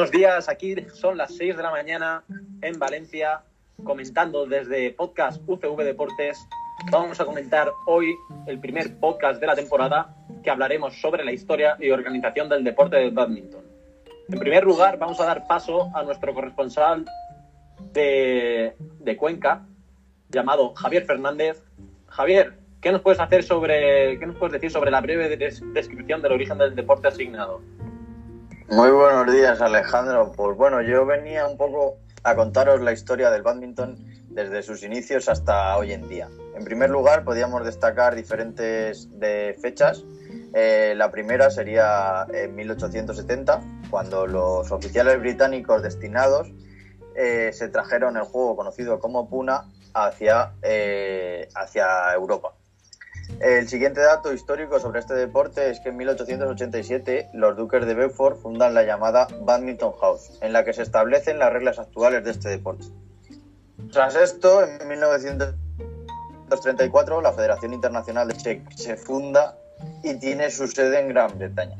Buenos días, aquí son las 6 de la mañana en Valencia, comentando desde podcast UCV Deportes. Vamos a comentar hoy el primer podcast de la temporada que hablaremos sobre la historia y organización del deporte del badminton. En primer lugar, vamos a dar paso a nuestro corresponsal de, de Cuenca, llamado Javier Fernández. Javier, ¿qué nos puedes hacer sobre, qué nos puedes decir sobre la breve des- descripción del origen del deporte asignado? Muy buenos días, Alejandro. Pues bueno, yo venía un poco a contaros la historia del badminton desde sus inicios hasta hoy en día. En primer lugar, podríamos destacar diferentes de fechas. Eh, la primera sería en 1870, cuando los oficiales británicos destinados eh, se trajeron el juego conocido como Puna hacia, eh, hacia Europa. El siguiente dato histórico sobre este deporte es que en 1887 los duques de Beaufort fundan la llamada Badminton House, en la que se establecen las reglas actuales de este deporte. Tras esto, en 1934 la Federación Internacional de Check se funda y tiene su sede en Gran Bretaña.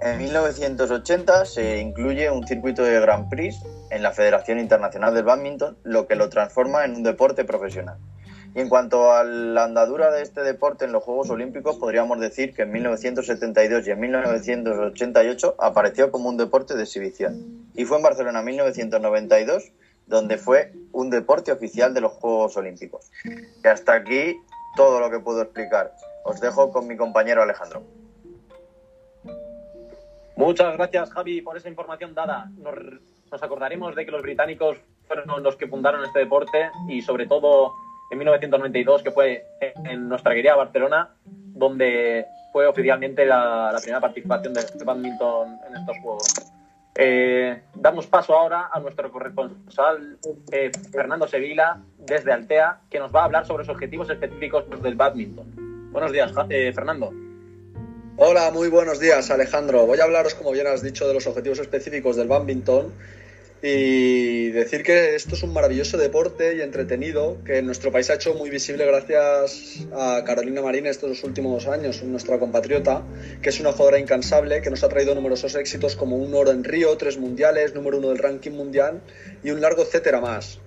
En 1980 se incluye un circuito de Grand Prix en la Federación Internacional del Badminton, lo que lo transforma en un deporte profesional. Y en cuanto a la andadura de este deporte en los Juegos Olímpicos, podríamos decir que en 1972 y en 1988 apareció como un deporte de exhibición. Y fue en Barcelona 1992 donde fue un deporte oficial de los Juegos Olímpicos. Y hasta aquí todo lo que puedo explicar. Os dejo con mi compañero Alejandro. Muchas gracias, Javi, por esa información dada. Nos, nos acordaremos de que los británicos fueron los que fundaron este deporte y sobre todo en 1992, que fue en nuestra querida Barcelona, donde fue oficialmente la, primera participación de badminton en estos Juegos. Eh, damos paso ahora a nuestro corresponsal eh, Fernando Sevilla desde Altea, que nos va a hablar sobre los objetivos específicos del badminton. Buenos días, eh, Fernando. Hola, muy buenos días, Alejandro. Voy a hablaros, como bien has dicho, de los objetivos específicos del badminton y decir que esto es un maravilloso deporte y entretenido que en nuestro país ha hecho muy visible gracias a Carolina Marín estos últimos años, nuestra compatriota, que es una jugadora incansable que nos ha traído numerosos éxitos como un oro en Río, tres mundiales, número uno del ranking mundial y un largo etcétera más.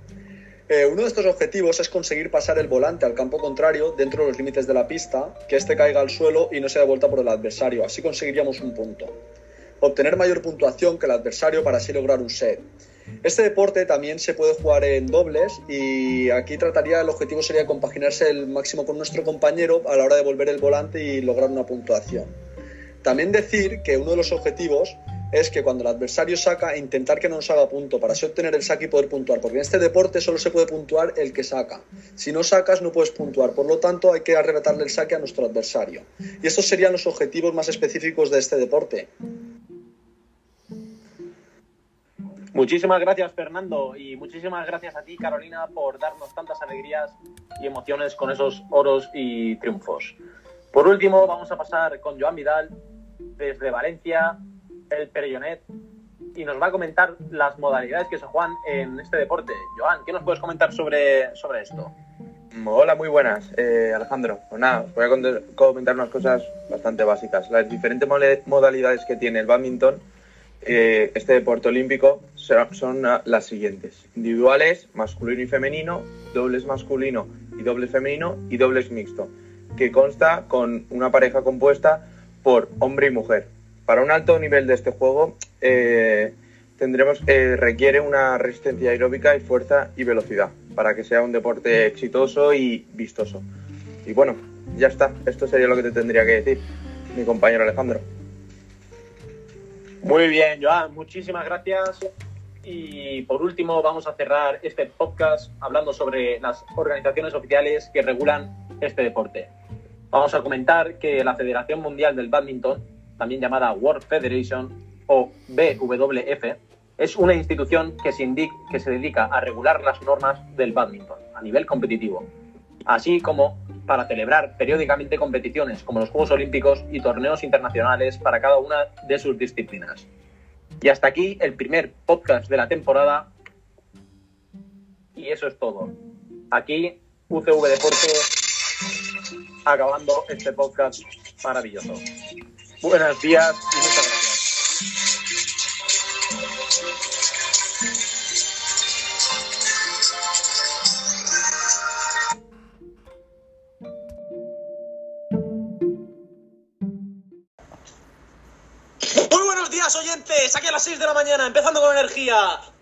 Eh, uno de estos objetivos es conseguir pasar el volante al campo contrario dentro de los límites de la pista, que éste caiga al suelo y no sea devuelta por el adversario. Así conseguiríamos un punto. Obtener mayor puntuación que el adversario para así lograr un set. Este deporte también se puede jugar en dobles y aquí trataría, el objetivo sería compaginarse el máximo con nuestro compañero a la hora de volver el volante y lograr una puntuación. También decir que uno de los objetivos es que cuando el adversario saca, intentar que no nos haga punto para así obtener el saque y poder puntuar, porque en este deporte solo se puede puntuar el que saca. Si no sacas, no puedes puntuar, por lo tanto hay que arrebatarle el saque a nuestro adversario. Y estos serían los objetivos más específicos de este deporte. Muchísimas gracias, Fernando, y muchísimas gracias a ti, Carolina, por darnos tantas alegrías y emociones con esos oros y triunfos. Por último, vamos a pasar con Joan Vidal desde Valencia, el Perellonet, y nos va a comentar las modalidades que se juegan en este deporte. Joan, ¿qué nos puedes comentar sobre, sobre esto? Hola, muy buenas, eh, Alejandro. Pues nada, os voy a comentar unas cosas bastante básicas. Las diferentes modalidades que tiene el badminton, eh, este deporte olímpico, son, ah, las siguientes. Individuales, masculino y femenino, dobles masculino y dobles femenino y dobles mixto, que consta con una pareja compuesta por hombre y mujer. Para un alto nivel de este juego, eh, tendremos eh, requiere una resistencia aeróbica y fuerza y velocidad para que sea un deporte exitoso y vistoso. Y bueno, ya está. Esto sería lo que te tendría que decir, mi compañero Alejandro. Muy bien, Joan, muchísimas gracias. Y por último, vamos a cerrar este podcast hablando sobre las organizaciones oficiales que regulan este deporte. Vamos a comentar que la Federación Mundial del Badminton, también llamada World Federation o BWF, es una institución que se, que se dedica a regular las normas del badminton a nivel competitivo, así como para celebrar periódicamente competiciones como los Juegos Olímpicos y torneos internacionales para cada una de sus disciplinas. Y hasta aquí el primer podcast de la temporada. Y eso es todo. Aquí UCV Deportes acabando este podcast maravilloso. Buenos días y muchas gracias.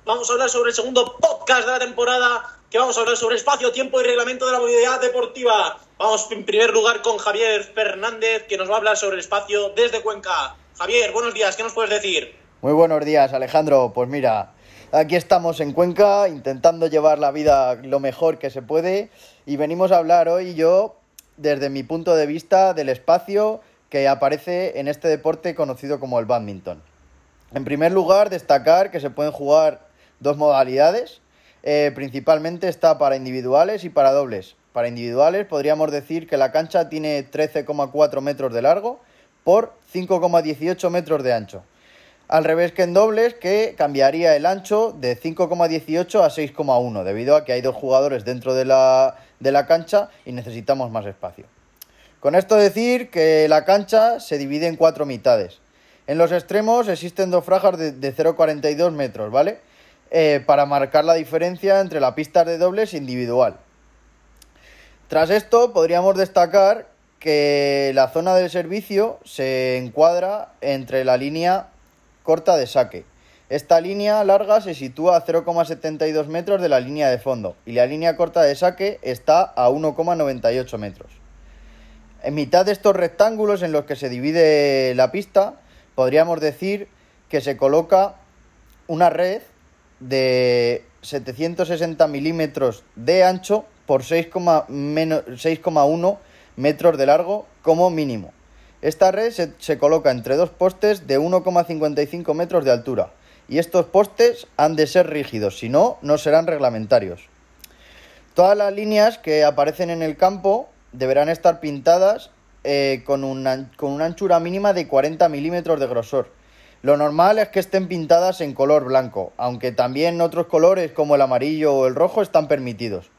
Vamos a hablar sobre el segundo podcast de la temporada, que vamos a hablar sobre espacio, tiempo y reglamento de la movilidad deportiva. Vamos en primer lugar con Javier Fernández, que nos va a hablar sobre el espacio desde Cuenca. Javier, buenos días, ¿qué nos puedes decir? Muy buenos días, Alejandro. Pues mira, aquí estamos en Cuenca intentando llevar la vida lo mejor que se puede y venimos a hablar hoy yo desde mi punto de vista del espacio que aparece en este deporte conocido como el badminton. En primer lugar, destacar que se pueden jugar dos modalidades. Eh, principalmente está para individuales y para dobles. Para individuales podríamos decir que la cancha tiene 13,4 metros de largo por 5,18 metros de ancho. Al revés que en dobles, que cambiaría el ancho de 5,18 a 6,1, debido a que hay dos jugadores dentro de la, de la cancha y necesitamos más espacio. Con esto decir que la cancha se divide en cuatro mitades. En los extremos existen dos franjas de, 0,42 metros, ¿vale? Eh, para marcar la diferencia entre la pista de dobles individual. Tras esto, podríamos destacar que la zona del servicio se encuadra entre la línea corta de saque. Esta línea larga se sitúa a 0,72 metros de la línea de fondo y la línea corta de saque está a 1,98 metros. En mitad de estos rectángulos en los que se divide la pista, podríamos decir que se coloca una red de 760 milímetros de ancho por 6,1 metros de largo como mínimo. Esta red se, coloca entre dos postes de 1,55 metros de altura y estos postes han de ser rígidos, si no, no serán reglamentarios. Todas las líneas que aparecen en el campo deberán estar pintadas eh, con, una, con una anchura mínima de 40 milímetros de grosor. Lo normal es que estén pintadas en color blanco, aunque también otros colores como el amarillo o el rojo están permitidos.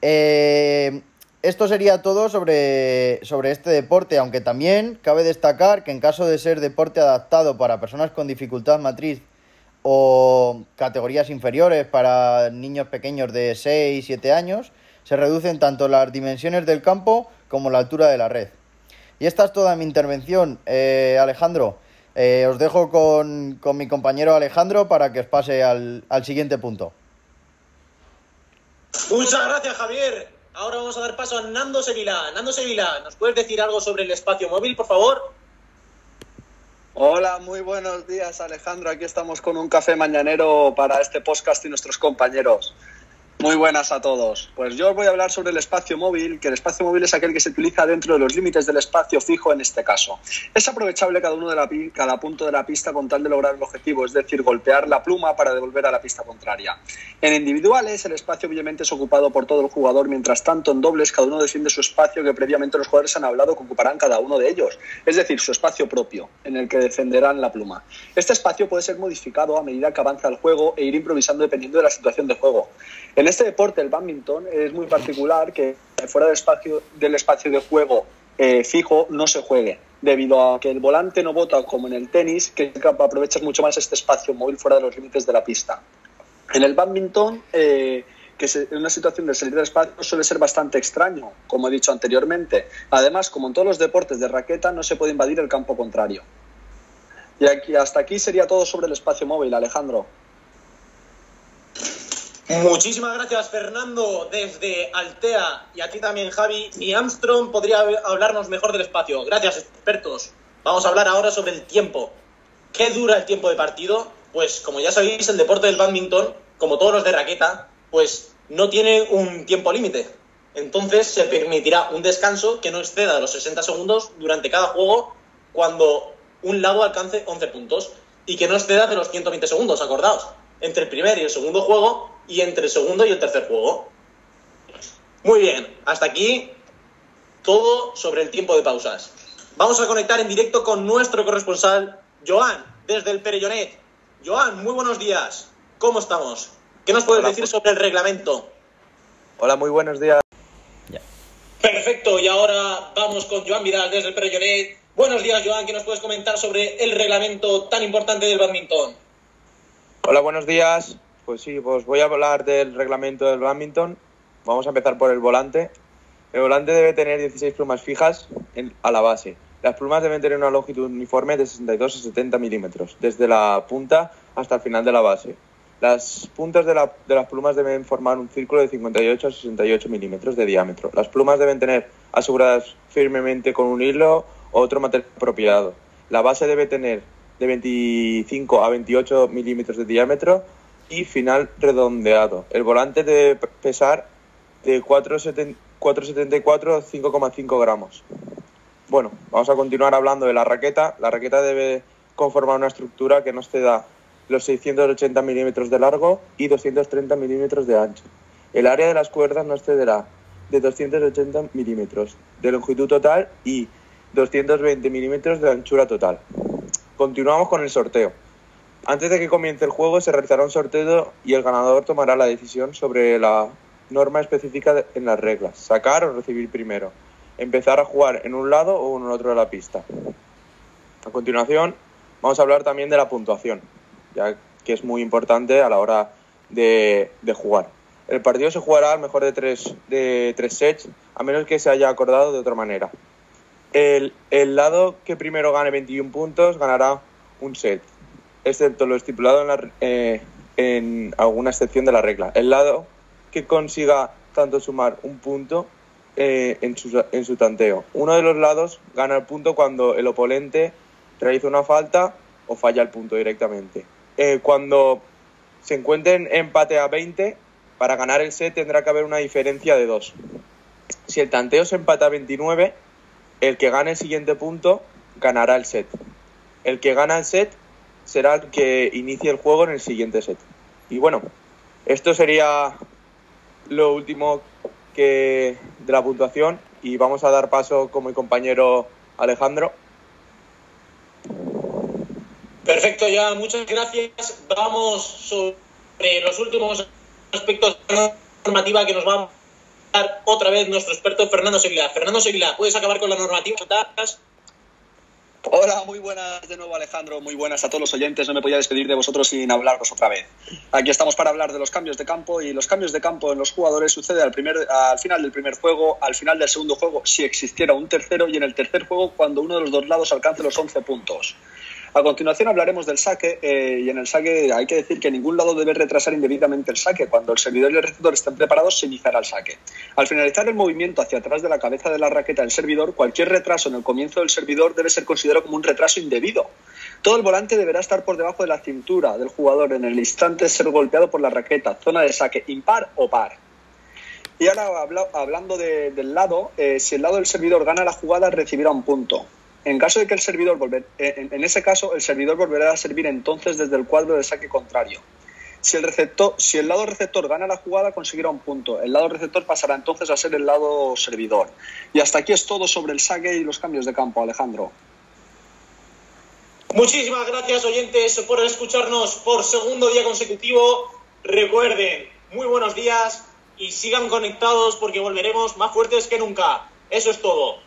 Eh, esto sería todo sobre, sobre, este deporte, aunque también cabe destacar que en caso de ser deporte adaptado para personas con dificultad matriz o categorías inferiores para niños pequeños de 6, 7 años, se reducen tanto las dimensiones del campo como la altura de la red. Y esta es toda mi intervención, eh, Alejandro. Eh, os dejo con, mi compañero Alejandro para que os pase al, al siguiente punto. Muchas gracias, Javier. Ahora vamos a dar paso a Nando Sevilla. Nando Sevilla, ¿nos puedes decir algo sobre el espacio móvil, por favor? Hola, muy buenos días, Alejandro. Aquí estamos con un café mañanero para este podcast y nuestros compañeros. Muy buenas a todos. Pues yo os voy a hablar sobre el espacio móvil, que el espacio móvil es aquel que se utiliza dentro de los límites del espacio fijo en este caso. Es aprovechable cada uno de la, cada punto de la pista con tal de lograr el objetivo, es decir, golpear la pluma para devolver a la pista contraria. En individuales, el espacio obviamente es ocupado por todo el jugador, mientras tanto en dobles cada uno defiende su espacio que previamente los jugadores han hablado que ocuparán cada uno de ellos, es decir, su espacio propio, en el que defenderán la pluma. Este espacio puede ser modificado a medida que avanza el juego e ir improvisando dependiendo de la situación de juego. Este deporte, el badminton, es muy particular que fuera del espacio, del espacio de juego eh, fijo no se juegue, debido a que el volante no bota como en el tenis, que aprovechas mucho más este espacio móvil fuera de los límites de la pista. En el badminton, eh, que en una situación de salir del espacio suele ser bastante extraño, como he dicho anteriormente. Además, como en todos los deportes de raqueta, no se puede invadir el campo contrario. Y aquí, hasta aquí sería todo sobre el espacio móvil, Alejandro. Muchísimas gracias, Fernando, desde Altea y a ti también, Javi. Y Armstrong podría hablarnos mejor del espacio. Gracias, expertos. Vamos a hablar ahora sobre el tiempo. ¿Qué dura el tiempo de partido? Pues, como ya sabéis, el deporte del badminton, como todos los de raqueta, pues no tiene un tiempo límite. Entonces se permitirá un descanso que no exceda los 60 segundos durante cada juego cuando un lado alcance 11 puntos y que no exceda de los 120 segundos, acordaos. Entre el primer y el segundo juego y entre el segundo y el tercer juego. Muy bien, hasta aquí todo sobre el tiempo de pausas. Vamos a conectar en directo con nuestro corresponsal, Joan, desde el Perellonet. Joan, muy buenos días. ¿Cómo estamos? ¿Qué nos puedes decir sobre el reglamento? Hola, muy buenos días. Perfecto, y ahora vamos con Joan Vidal desde el Perellonet. Buenos días, Joan. ¿Qué nos puedes comentar sobre el reglamento tan importante del badminton? Hola, buenos días. Pues sí, pues voy a hablar del reglamento del badminton. Vamos a empezar por el volante. El volante debe tener 16 plumas fijas a la base. Las plumas deben tener una longitud uniforme de 62 a 70 milímetros, desde la punta hasta el final de la base. Las puntas de, la- de las plumas deben formar un círculo de 58 a 68 milímetros de diámetro. Las plumas deben tener aseguradas firmemente con un hilo o otro material apropiado. La base debe tener de 25 a 28 milímetros de diámetro y final redondeado. El volante debe pesar de 4,70 4,74 a 5,5 gramos. Bueno, vamos a continuar hablando de la raqueta. La raqueta debe conformar una estructura que no exceda los 680 milímetros de largo y 230 milímetros de ancho. El área de las cuerdas no excederá de 280 milímetros de longitud total y 220 milímetros de anchura total. Continuamos con el sorteo. Antes de que comience el juego se realizará un sorteo y el ganador tomará la decisión sobre la norma específica en las reglas, sacar o recibir primero, empezar a jugar en un lado o en el otro de la pista. A continuación vamos a hablar también de la puntuación, ya que es muy importante a la hora de, de jugar. El partido se jugará al mejor de tres, de tres sets, a menos que se haya acordado de otra manera. El, el lado que primero gane 21 puntos ganará un set, excepto lo estipulado en, la, eh, alguna excepción de la regla. El lado que consiga tanto sumar un punto eh, en, su, en su tanteo. Uno de los lados gana el punto cuando el oponente realiza una falta o falla el punto directamente. Eh, cuando se encuentren empate a 20, para ganar el set tendrá que haber una diferencia de 2. Si el tanteo se empata a 29, el que gane el siguiente punto ganará el set. El que gana el set será el que inicie el juego en el siguiente set. Y bueno, esto sería lo último que de la puntuación y vamos a dar paso con mi compañero Alejandro. Perfecto, ya, muchas gracias. Vamos sobre los últimos aspectos de la normativa que nos va a dar otra vez nuestro experto Fernando Sevilla. Fernando Sevilla, ¿puedes acabar con la normativa? Hola, muy buenas de nuevo Alejandro, muy buenas a todos los oyentes. No me podía despedir de vosotros sin hablaros otra vez. Aquí estamos para hablar de los cambios de campo y los cambios de campo en los jugadores sucede al, primer, al final del primer juego, al final del segundo juego, si existiera un tercero y en el tercer juego cuando uno de los dos lados alcance los 11 puntos. A continuación hablaremos del saque eh, y en el saque hay que decir que ningún lado debe retrasar indebidamente el saque. Cuando el servidor y el receptor estén preparados se iniciará el saque. Al finalizar el movimiento hacia atrás de la cabeza de la raqueta del servidor, cualquier retraso en el comienzo del servidor debe ser considerado como un retraso indebido. Todo el volante deberá estar por debajo de la cintura del jugador en el instante de ser golpeado por la raqueta, zona de saque impar o par. Y ahora habla, hablando de, del lado, eh, si el lado del servidor gana la jugada recibirá un punto. En caso de que el servidor volver, en, en, ese caso, el servidor volverá a servir entonces desde el cuadro de saque contrario. Si el, receptor, si el lado receptor gana la jugada, conseguirá un punto. El lado receptor pasará entonces a ser el lado servidor. Y hasta aquí es todo sobre el saque y los cambios de campo, Alejandro. Muchísimas gracias, oyentes, por escucharnos por segundo día consecutivo. Recuerden, muy buenos días y sigan conectados porque volveremos más fuertes que nunca. Eso es todo.